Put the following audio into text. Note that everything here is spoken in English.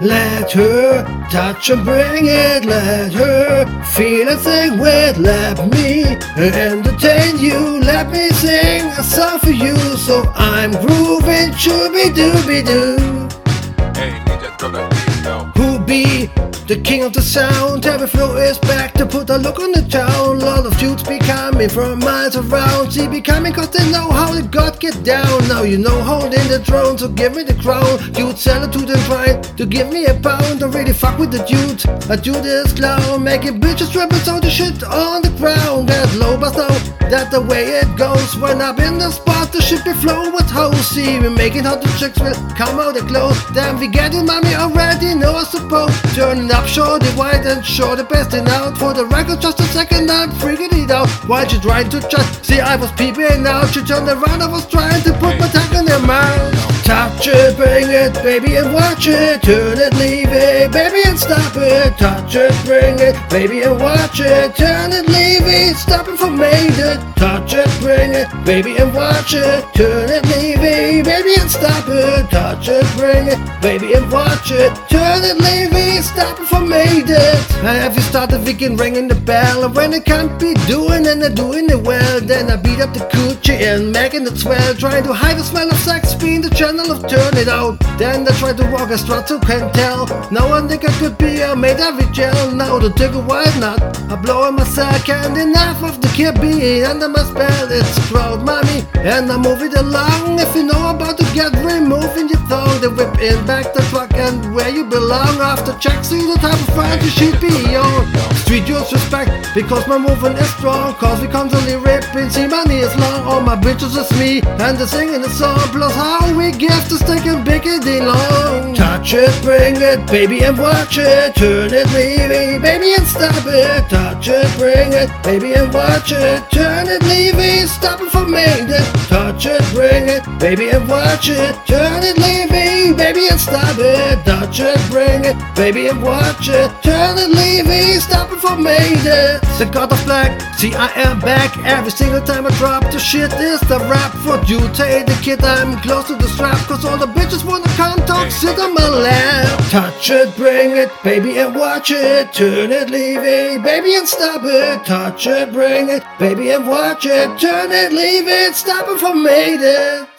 Let her touch and bring it. Let her feel a thing with. Let me entertain you. Let me sing a song for you. So I'm grooving, shooby dooby doo. Hey, be the king of the sound? Every flow is back to put a look on the town. Lot of dudes be coming from miles around. See, be coming cause they know how the god get down. Now you know holding the throne, so give me the crown. Dude, sell it to them, try to give me a pound. Don't really fuck with the dude. I do this clown, making bitches rappers all the shit on the ground. That low but know that the way it goes. When I'm in the spot, the shit be flow with hoes. See, we making how the chicks will come out the clothes. Then we getting mommy already know I suppose. Turning up short and wide and show the best in out. For the record, just a second, I'm freaking it out. Why you trying to chat? See, I was peeping out. She turned around, I was trying to put my tongue in her mouth. Touch it, bring it, baby, and watch it. Turn it, leave it, baby, and stop it. Touch it, bring it, baby, and watch it. Turn it, leave it, stop it for made it. Touch it, bring it, baby, and watch it. Turn it, leave it, baby, and stop it. Touch it, bring it, baby, and watch it. Turn it, leave it, stop it for made it. Have you started thinking, ringing the bell? And when it can't be doing and they're doing it well, then I beat up the coochie and making it swell. Trying to hide the smell of sex, being the channel of turn it out. Then they tried to walk a strut to can tell. No one think I could be a made every gel. Now the take a not? I blow in my sack and enough of the being under my spell. It's crowd mommy and I move it along. If you know about to get removing your thong, they whip in back the truck and where you belong. After check, see the type of friend you should be on. Street youth respect because my movement is strong. Cause we constantly ripping, see long. All my bitches is me and they're singing the song. Plus how we give to stick and biggity long. Touch it, bring it, baby, and watch it. Turn it, leave it, baby, and stop it. Touch it, bring it, baby, and watch it. Turn it, leave it, stop it for me. Touch it, bring it, baby, and watch it. Turn it, leave it, stop it. Touch it, bring it, baby, and watch it. Turn it, leave it, stop it for me. Then the god of black, see I am back every single time I drop the shit. Is the rap for you? Take the kid, I'm close to the strap. Cause all the bitches wanna come talk, sit on my lap. Touch it, bring it, baby, and watch it. Turn it, leave it, baby, and stop it. Touch it, bring it, baby, and watch it. Turn it, leave it, stop it for made it.